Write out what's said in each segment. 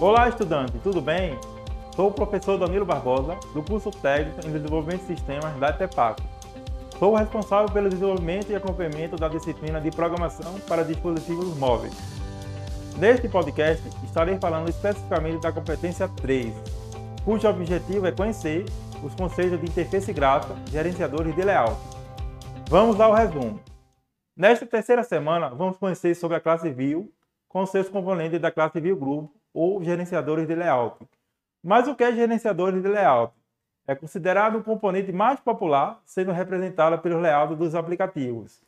Olá, estudante, tudo bem? Sou o professor Danilo Barbosa, do curso técnico em desenvolvimento de sistemas da ETEPAC. Sou o responsável pelo desenvolvimento e acompanhamento da disciplina de programação para dispositivos móveis. Neste podcast, estarei falando especificamente da competência 3, cujo objetivo é conhecer os conceitos de interface gráfica, gerenciadores de layout. Vamos ao resumo. Nesta terceira semana, vamos conhecer sobre a classe View com seus componentes da classe View Group ou gerenciadores de layout. Mas o que é gerenciadores de layout? É considerado um componente mais popular, sendo representado pelos layouts dos aplicativos.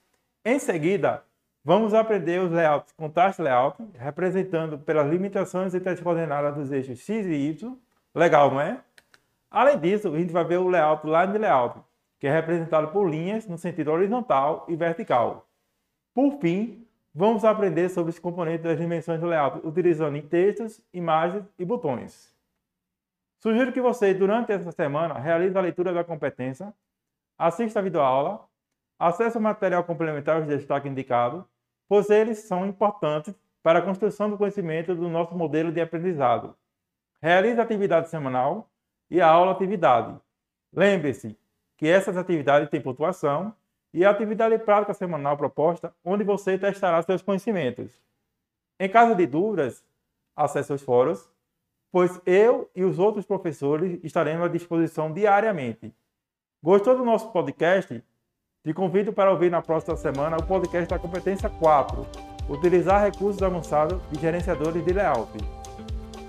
Em seguida, vamos aprender os layouts com taxa layout, representando pelas limitações entre as coordenadas dos eixos X e Y. Legal, não é? Além disso, a gente vai ver o layout line layout, que é representado por linhas no sentido horizontal e vertical. Por fim, vamos aprender sobre os componentes das dimensões do layout utilizando textos, imagens e botões. Sugiro que você, durante essa semana, realize a leitura da competência, assista a videoaula, acesse o material complementar de destaque indicado, pois eles são importantes para a construção do conhecimento do nosso modelo de aprendizado. Realize a atividade semanal e a aula atividade. Lembre-se que essas atividades têm pontuação e a atividade prática semanal proposta, onde você testará seus conhecimentos. Em caso de dúvidas, acesse os fóruns, pois eu e os outros professores estaremos à disposição diariamente. Gostou do nosso podcast? Te convido para ouvir na próxima semana o podcast da competência 4, utilizar recursos avançados de gerenciadores de layout.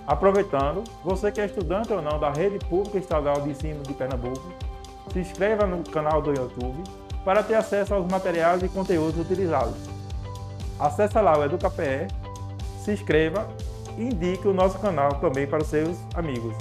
Aproveitando, você que é estudante ou não da Rede Pública Estadual de Ensino de Pernambuco, se inscreva no canal do YouTube para ter acesso aos materiais e conteúdos utilizados. Acesse lá o EducaPE, se inscreva e indique o nosso canal também para os seus amigos.